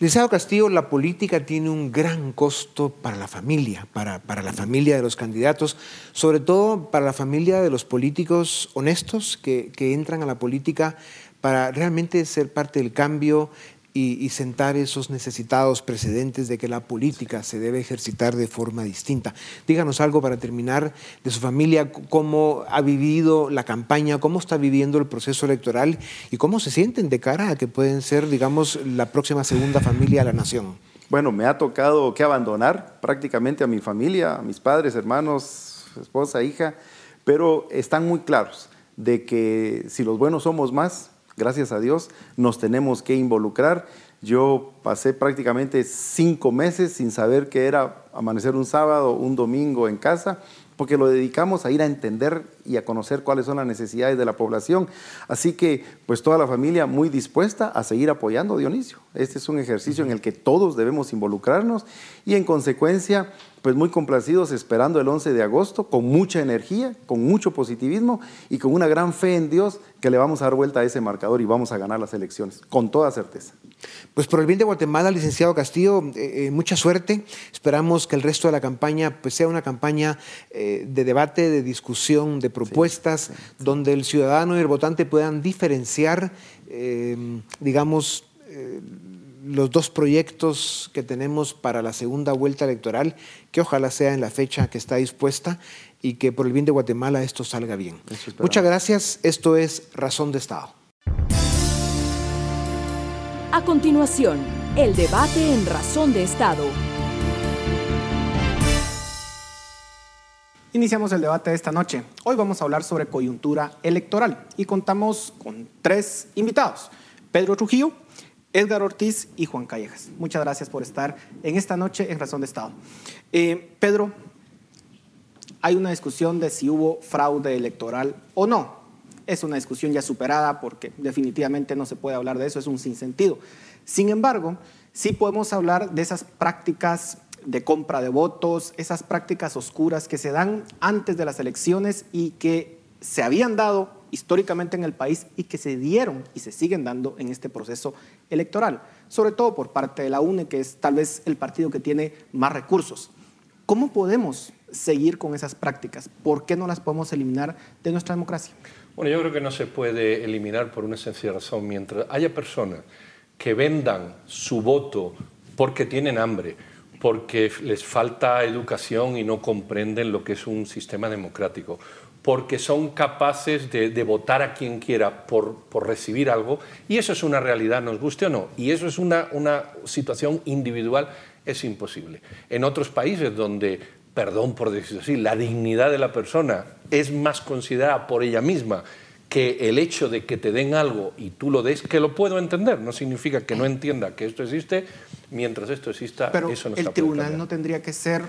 Speaker 4: Licenciado Castillo, la política tiene un gran costo para la familia, para, para, la familia de los candidatos, sobre todo para la familia de los políticos honestos que, que entran a la política para realmente ser parte del cambio, y, sentar esos necesitados precedentes de que la política se debe ejercitar de forma distinta. Díganos algo para terminar de su familia, cómo ha vivido la campaña, cómo está viviendo el proceso electoral y cómo se sienten de cara a que pueden ser, digamos, la próxima segunda familia de la nación.
Speaker 5: Bueno, me ha tocado que abandonar prácticamente a mi familia, a mis padres, hermanos, esposa, hija, pero están muy claros de que si los buenos somos más, gracias a Dios, nos tenemos que involucrar. Yo pasé prácticamente cinco meses sin saber qué era amanecer un sábado, un domingo en casa, porque lo dedicamos a ir a entender y a conocer cuáles son las necesidades de la población. Así que, pues toda la familia muy dispuesta a seguir apoyando a Dionisio. Este es un ejercicio en el que todos debemos involucrarnos y en consecuencia, pues muy complacidos esperando el 11 de agosto con mucha energía, con mucho positivismo y con una gran fe en Dios que le vamos a dar vuelta a ese marcador y vamos a ganar las elecciones, con toda certeza.
Speaker 4: Pues por el bien de Guatemala, licenciado Castillo, eh, eh, mucha suerte. Esperamos que el resto de la campaña pues, sea una campaña eh, de debate, de discusión, de propuestas, donde el ciudadano y el votante puedan diferenciar, digamos, los dos proyectos que tenemos para la segunda vuelta electoral, que ojalá sea en la fecha que está dispuesta y que por el bien de Guatemala esto salga bien. Muchas gracias. Esto es Razón de Estado.
Speaker 3: A continuación, el debate en Razón de Estado.
Speaker 6: Iniciamos el debate de esta noche. Hoy vamos a hablar sobre coyuntura electoral y contamos con tres invitados. Pedro Trujillo, Edgar Ortiz y Juan Callejas. Muchas gracias por estar en esta noche en Razón de Estado. Eh, Pedro, hay una discusión de si hubo fraude electoral o no. Es una discusión ya superada porque definitivamente no se puede hablar de eso, es un sinsentido. Sin embargo, sí podemos hablar de esas prácticas de compra de votos, esas prácticas oscuras que se dan antes de las elecciones y que se habían dado históricamente en el país y que se dieron y se siguen dando en este proceso electoral, sobre todo por parte de la UNE, que es tal vez el partido que tiene más recursos. ¿Cómo podemos seguir con esas prácticas? ¿Por qué no las podemos eliminar de nuestra democracia?
Speaker 7: Bueno, yo creo que no se puede eliminar por una sencilla razón. Mientras haya personas que vendan su voto porque tienen hambre, porque les falta educación y no comprenden lo que es un sistema democrático, porque son capaces de, votar a quien quiera por, por, recibir algo, y eso es una realidad, nos guste o no, y eso es una, una situación individual, es imposible. En otros países donde, perdón por decirlo así, la dignidad de la persona es más considerada por ella misma que el hecho de que te den algo y tú lo des, que lo puedo entender, no significa que no entienda que esto existe, mientras esto exista,
Speaker 6: Pero
Speaker 7: eso no
Speaker 6: el tribunal no tendría que ser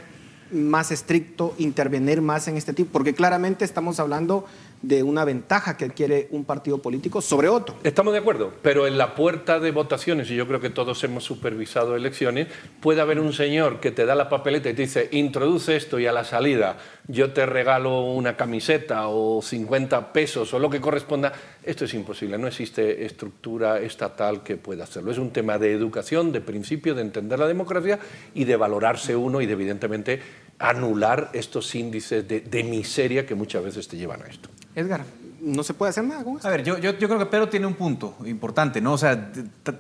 Speaker 6: más estricto, intervenir más en este tipo, porque claramente estamos hablando de una ventaja que adquiere un partido político sobre otro.
Speaker 7: Estamos de acuerdo, pero en la puerta de votaciones, y yo creo que todos hemos supervisado elecciones, puede haber un señor que te da la papeleta y te dice, introduce esto y a la salida yo te regalo una camiseta o 50 pesos o lo que corresponda. Esto es imposible, no existe estructura estatal que pueda hacerlo. Es un tema de educación, de principio, de entender la democracia y de valorarse uno y de evidentemente anular estos índices de, de miseria que muchas veces te llevan a esto.
Speaker 6: Edgar, no se puede hacer nada con
Speaker 8: esto. A ver, yo, yo, creo que Pedro tiene un punto importante, ¿no? O sea,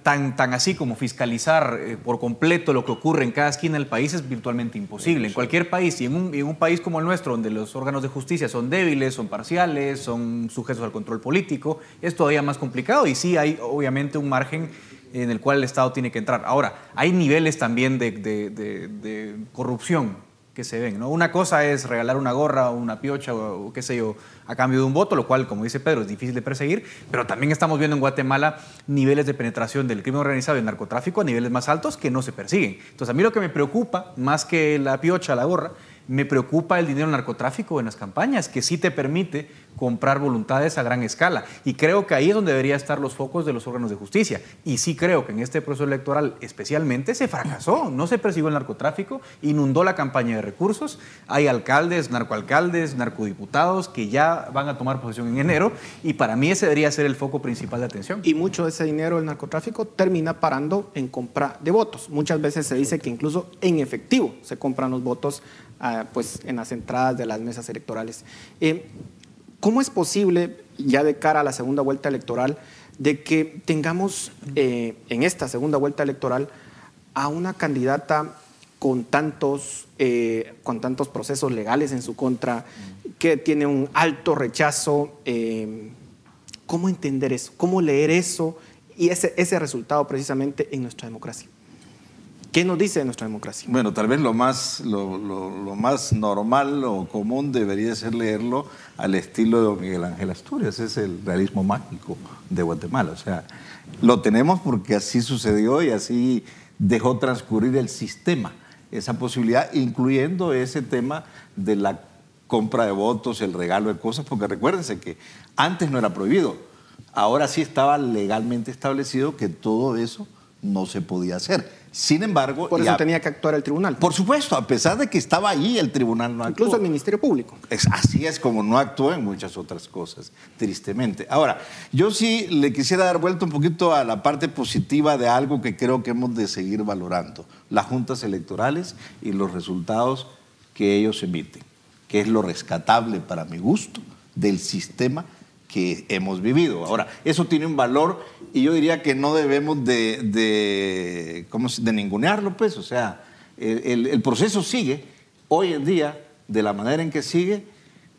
Speaker 8: tan, tan así como fiscalizar eh, por completo lo que ocurre en cada esquina del país es virtualmente imposible. En cualquier país, y en un, en un país como el nuestro, donde los órganos de justicia son débiles, son parciales, son sujetos al control político, es todavía más complicado y sí hay obviamente un margen en el cual el Estado tiene que entrar. Ahora, hay niveles también de, de, de corrupción que se ven. ¿no? Una cosa es regalar una gorra o una piocha o, qué sé yo a cambio de un voto, lo cual, como dice Pedro, es difícil de perseguir, pero también estamos viendo en Guatemala niveles de penetración del crimen organizado y narcotráfico a niveles más altos que no se persiguen. Entonces, a mí lo que me preocupa, más que la piocha, la gorra, me preocupa el dinero narcotráfico en las campañas, que sí te permite comprar voluntades a gran escala. Y creo que ahí es donde deberían estar los focos de los órganos de justicia. Y sí creo que en este proceso electoral especialmente se fracasó, no se persiguió el narcotráfico, inundó la campaña de recursos. Hay alcaldes, narcoalcaldes, narcodiputados que ya van a tomar posesión en enero y para mí ese debería ser el foco principal de atención.
Speaker 6: Y mucho de ese dinero del narcotráfico termina parando en compra de votos. Muchas veces se dice que incluso en efectivo se compran los votos ah, pues, en las entradas de las mesas electorales. Eh, ¿Cómo es posible, ya de cara a la segunda vuelta electoral, de que tengamos eh, en esta segunda vuelta electoral a una candidata con tantos, eh, con tantos procesos legales en su contra, que tiene un alto rechazo? ¿Cómo entender eso? ¿Cómo leer eso y ese, ese resultado precisamente en nuestra democracia? ¿Qué nos dice de nuestra democracia?
Speaker 9: Bueno, tal vez lo más, lo, más normal o común debería ser leerlo al estilo de Miguel Ángel Asturias. Es el realismo mágico de Guatemala. O sea, lo tenemos porque así sucedió y así dejó transcurrir el sistema. Esa posibilidad, incluyendo ese tema de la compra de votos, el regalo de cosas, porque recuérdense que antes no era prohibido. Ahora sí estaba legalmente establecido que todo eso no se podía hacer. Sin embargo...
Speaker 6: Por eso tenía que actuar el tribunal.
Speaker 9: Por supuesto, a pesar de que estaba ahí, el tribunal no actuó.
Speaker 6: Incluso el Ministerio Público.
Speaker 9: Es, así es como no actuó en muchas otras cosas, tristemente. Ahora, yo sí le quisiera dar vuelta un poquito a la parte positiva de algo que creo que hemos de seguir valorando. Las juntas electorales y los resultados que ellos emiten, que es lo rescatable para mi gusto del sistema que hemos vivido. Ahora, eso tiene un valor y yo diría que no debemos de, de, ¿cómo de ningunearlo, pues, o sea, el, el, proceso sigue hoy en día de la manera en que sigue,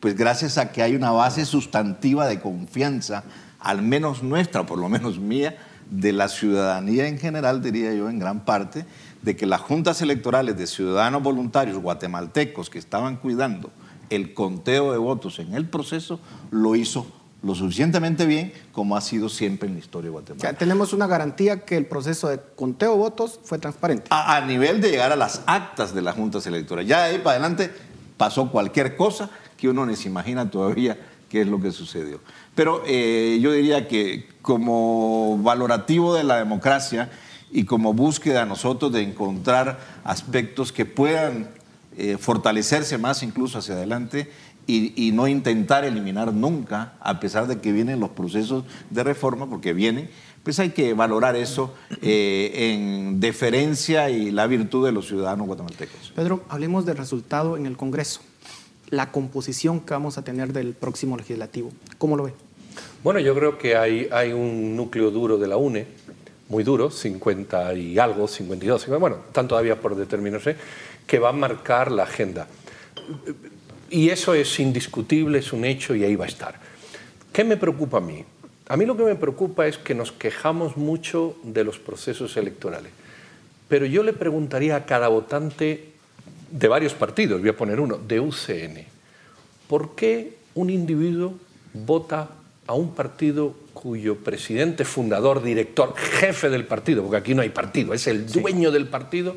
Speaker 9: pues gracias a que hay una base sustantiva de confianza, al menos nuestra, por lo menos mía, de la ciudadanía en general, diría yo, en gran parte, de que las juntas electorales de ciudadanos voluntarios guatemaltecos que estaban cuidando el conteo de votos en el proceso, lo hizo lo suficientemente bien como ha sido siempre en la historia de Guatemala.
Speaker 6: Tenemos una garantía que el proceso de conteo de votos fue transparente.
Speaker 9: A, a, nivel de llegar a las actas de las juntas electorales. Ya de ahí para adelante pasó cualquier cosa que uno ni se imagina todavía qué es lo que sucedió. Pero eh, yo diría que como valorativo de la democracia y como búsqueda nosotros de encontrar aspectos que puedan eh, fortalecerse más incluso hacia adelante y, y, no intentar eliminar nunca, a pesar de que vienen los procesos de reforma, porque vienen, pues hay que valorar eso eh, en deferencia y la virtud de los ciudadanos guatemaltecos.
Speaker 6: Pedro, hablemos del resultado en el Congreso, la composición que vamos a tener del próximo legislativo. ¿Cómo lo ve?
Speaker 7: Bueno, yo creo que hay, hay un núcleo duro de la UNE, muy duro, 50 y algo, 52, 50, bueno, están todavía por determinarse, que va a marcar la agenda. Y eso es indiscutible, es un hecho y ahí va a estar. ¿Qué me preocupa a mí? A mí lo que me preocupa es que nos quejamos mucho de los procesos electorales. Pero yo le preguntaría a cada votante de varios partidos, voy a poner uno, de UCN, ¿por qué un individuo vota a un partido cuyo presidente, fundador, director, jefe del partido, porque aquí no hay partido, es el dueño sí. del partido,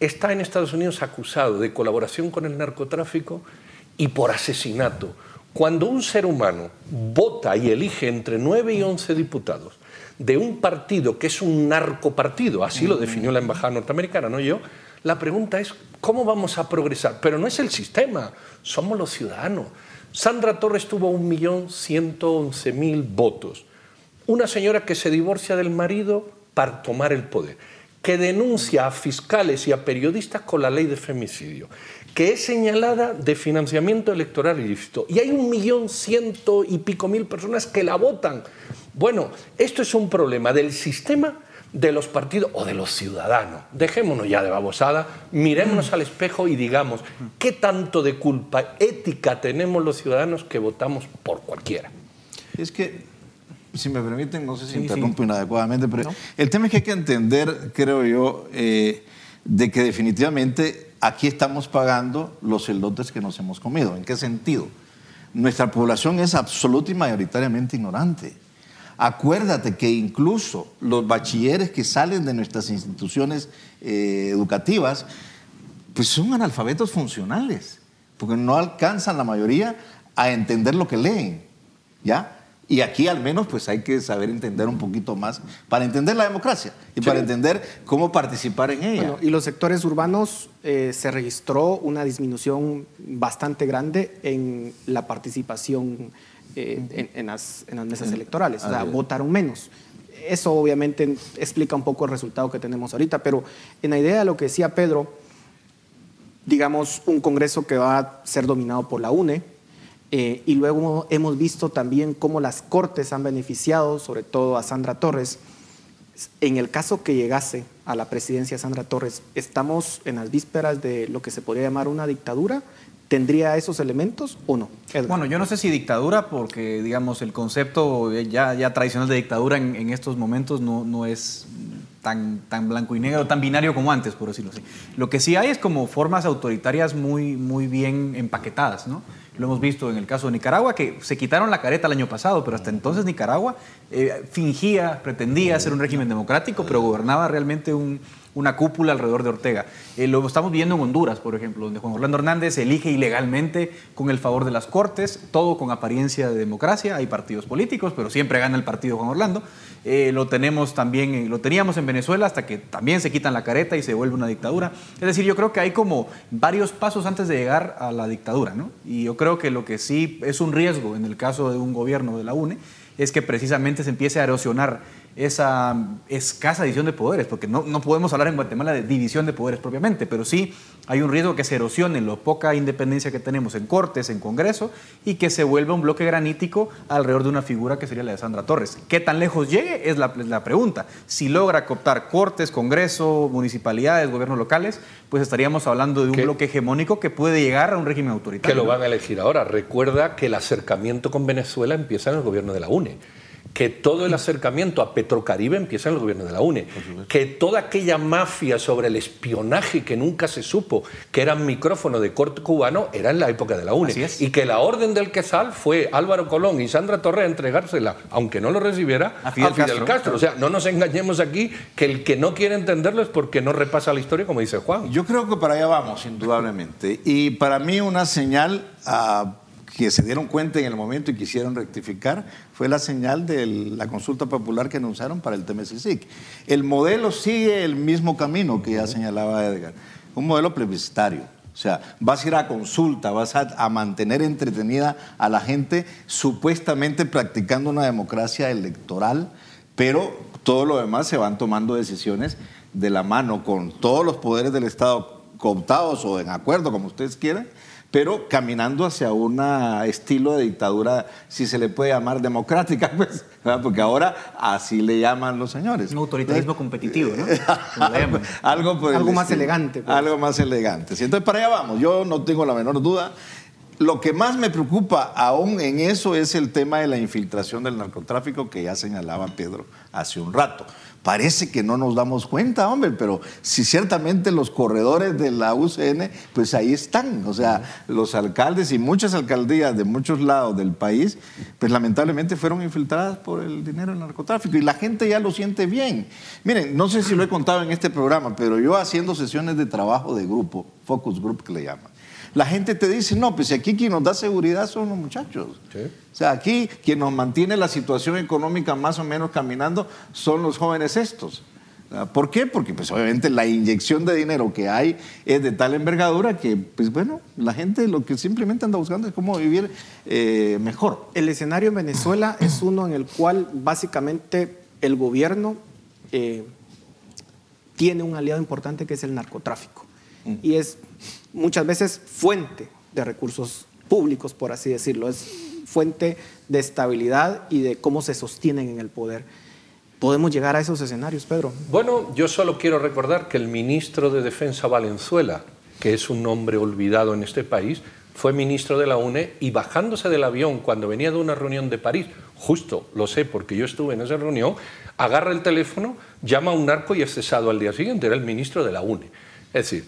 Speaker 7: está en Estados Unidos acusado de colaboración con el narcotráfico y por asesinato. Cuando un ser humano vota y elige entre 9 y 11 diputados de un partido que es un narcopartido, así lo definió la embajada norteamericana, no yo, la pregunta es cómo vamos a progresar. Pero no es el sistema, somos los ciudadanos. Sandra Torres tuvo 1.111.000 votos. Una señora que se divorcia del marido para tomar el poder, que denuncia a fiscales y a periodistas con la ley de femicidio, que es señalada de financiamiento electoral ilícito. Y hay un millón ciento y pico mil personas que la votan. Bueno, esto es un problema del sistema de los partidos o de los ciudadanos. Dejémonos ya de babosada, mirémonos al espejo y digamos, ¿qué tanto de culpa ética tenemos los ciudadanos que votamos por cualquiera?
Speaker 9: Es que, si me permiten, no sé si sí, interrumpo sí. inadecuadamente, pero ¿No? el tema es que hay que entender, creo yo, eh, de que definitivamente aquí estamos pagando los elotes que nos hemos comido. ¿En qué sentido? Nuestra población es absoluta y mayoritariamente ignorante. Acuérdate que incluso los bachilleres que salen de nuestras instituciones eh, educativas, pues son analfabetos funcionales, porque no alcanzan la mayoría a entender lo que leen, ¿ya? Y aquí al menos pues hay que saber entender un poquito más para entender la democracia y sí. para entender cómo participar en ella. Bueno,
Speaker 6: y los sectores urbanos eh, se registró una disminución bastante grande en la participación eh, en, en, las, en, las, mesas electorales, o sea, votaron menos. Eso obviamente explica un poco el resultado que tenemos ahorita, pero en la idea de lo que decía Pedro, digamos, un Congreso que va a ser dominado por la UNE, eh, y luego hemos visto también cómo las Cortes han beneficiado, sobre todo a Sandra Torres. En el caso que llegase a la presidencia Sandra Torres, ¿estamos en las vísperas de lo que se podría llamar una dictadura? ¿Tendría esos elementos o no?
Speaker 8: Edgar. Bueno, yo no sé si dictadura, porque digamos el concepto ya, ya tradicional de dictadura en, en estos momentos no, no es tan, tan, blanco y negro, tan binario como antes, por decirlo así. Lo que sí hay es como formas autoritarias muy, muy bien empaquetadas, ¿no? Lo hemos visto en el caso de Nicaragua, que se quitaron la careta el año pasado, pero hasta entonces Nicaragua eh, fingía, pretendía ser un régimen democrático, pero gobernaba realmente un, una cúpula alrededor de Ortega. Eh, lo estamos viendo en Honduras, por ejemplo, donde Juan Orlando Hernández elige ilegalmente con el favor de las Cortes, todo con apariencia de democracia. Hay partidos políticos, pero siempre gana el partido Juan Orlando. Eh, lo tenemos también, lo teníamos en Venezuela hasta que también se quitan la careta y se vuelve una dictadura. Es decir, yo creo que hay como varios pasos antes de llegar a la dictadura, ¿no? Y yo creo que lo que sí es un riesgo en el caso de un gobierno de la UNE es que precisamente se empiece a erosionar esa escasa división de poderes, porque no, no, podemos hablar en Guatemala de división de poderes propiamente, pero sí hay un riesgo que se erosione la poca independencia que tenemos en Cortes, en Congreso, y que se vuelva un bloque granítico alrededor de una figura que sería la de Sandra Torres. ¿Qué tan lejos llegue? Es la, la pregunta. Si logra cooptar Cortes, Congreso, municipalidades, gobiernos locales, pues estaríamos hablando de un ¿Qué? bloque hegemónico que puede llegar a un régimen autoritario.
Speaker 7: Que lo van a elegir ahora. Recuerda que el acercamiento con Venezuela empieza en el gobierno de la UNE que todo el acercamiento a Petrocaribe empieza en el gobierno de la UNE, que toda aquella mafia sobre el espionaje que nunca se supo que era micrófono de corte cubano era en la época de la UNE, y que la orden del Quezal fue Álvaro Colón y Sandra Torre a entregársela, aunque no lo recibiera, a Fidel, Castro. O sea, no nos engañemos aquí que el que no quiere entenderlo es porque no repasa la historia, como dice Juan.
Speaker 9: Yo creo que para allá vamos, indudablemente. Y para mí una señal... a que se dieron cuenta en el momento y quisieron rectificar fue la señal de la consulta popular que anunciaron para el TMCIC. El modelo sigue el mismo camino que ya señalaba Edgar, un modelo plebiscitario. O sea, vas a ir a consulta, vas a, mantener entretenida a la gente supuestamente practicando una democracia electoral, pero todo lo demás se van tomando decisiones de la mano con todos los poderes del Estado cooptados o en acuerdo, como ustedes quieran, pero caminando hacia un estilo de dictadura, si se le puede llamar democrática, *laughs* pues, porque ahora así le llaman los señores.
Speaker 6: Un autoritarismo competitivo, ¿no? *laughs*
Speaker 9: algo,
Speaker 6: algo más elegante.
Speaker 9: Pues. Algo más elegante. Entonces, para allá vamos. Yo no tengo la menor duda. Lo que más me preocupa aún en eso es el tema de la infiltración del narcotráfico que ya señalaba Pedro hace un rato parece que no nos damos cuenta, hombre, pero si ciertamente los corredores de la UCN, pues ahí están, o sea, los alcaldes y muchas alcaldías de muchos lados del país, pues lamentablemente fueron infiltradas por el dinero del narcotráfico y la gente ya lo siente bien. Miren, no sé si lo he contado en este programa, pero yo haciendo sesiones de trabajo de grupo, focus group que le llaman, la gente te dice, no, pues aquí quien nos da seguridad son los muchachos. O sea, aquí quien nos mantiene la situación económica más o menos caminando son los jóvenes estos. ¿Por qué? Porque pues obviamente la inyección de dinero que hay es de tal envergadura que, pues bueno, la gente lo que simplemente anda buscando es cómo vivir eh, mejor.
Speaker 6: El escenario en Venezuela es uno en el cual básicamente el gobierno eh, tiene un aliado importante que es el narcotráfico. Mm. Y es muchas veces fuente de recursos públicos, por así decirlo, es fuente de estabilidad y de cómo se sostienen en el poder. ¿Podemos llegar a esos escenarios, Pedro?
Speaker 7: Bueno, yo solo quiero recordar que el ministro de Defensa Valenzuela, que es un nombre olvidado en este país, fue ministro de la UNE y bajándose del avión cuando venía de una reunión de París, justo lo sé porque yo estuve en esa reunión, agarra el teléfono, llama a un narco y es cesado al día siguiente, era el ministro de la UNE. Es decir,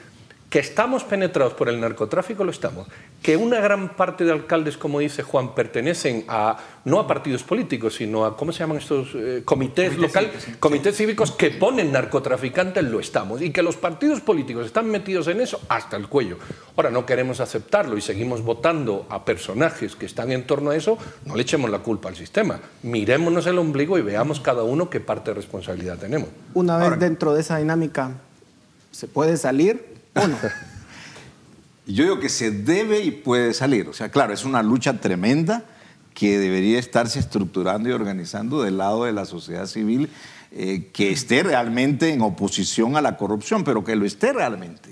Speaker 7: que estamos penetrados por el narcotráfico, lo estamos. Que una gran parte de alcaldes, como dice Juan, pertenecen a, no a partidos políticos, sino a, ¿cómo se llaman estos? Eh, comités locales, comités cívicos que ponen narcotraficantes, lo estamos. Y que los partidos políticos están metidos en eso hasta el cuello. Ahora, no queremos aceptarlo y seguimos votando a personajes que están en torno a eso, no le echemos la culpa al sistema. Mirémonos el ombligo y veamos cada uno qué parte de responsabilidad tenemos.
Speaker 6: Una vez dentro de esa dinámica, ¿se puede salir? *laughs*
Speaker 9: Yo digo que se debe y puede salir. O sea, claro, es una lucha tremenda que debería estarse estructurando y organizando del lado de la sociedad civil eh, que esté realmente en oposición a la corrupción, pero que lo esté realmente.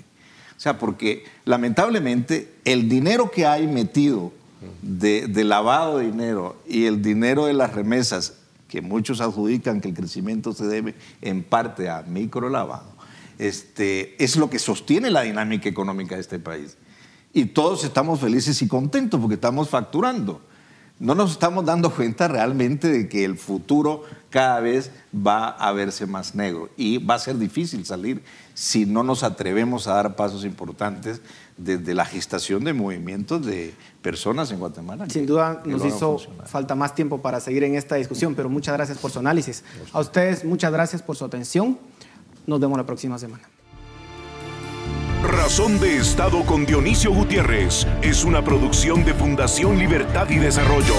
Speaker 9: O sea, porque lamentablemente el dinero que hay metido de, lavado de dinero y el dinero de las remesas, que muchos adjudican que el crecimiento se debe en parte a microlavado, este, es lo que sostiene la dinámica económica de este país. Y todos estamos felices y contentos porque estamos facturando. No nos estamos dando cuenta realmente de que el futuro cada vez va a verse más negro y va a ser difícil salir si no nos atrevemos a dar pasos importantes desde la gestación de movimientos de personas en Guatemala.
Speaker 6: Sin duda nos hizo falta más tiempo para seguir en esta discusión, pero muchas gracias por su análisis. A ustedes muchas gracias por su atención. Nos vemos la próxima semana.
Speaker 1: Razón de Estado con Dionisio Gutiérrez es una producción de Fundación Libertad y Desarrollo.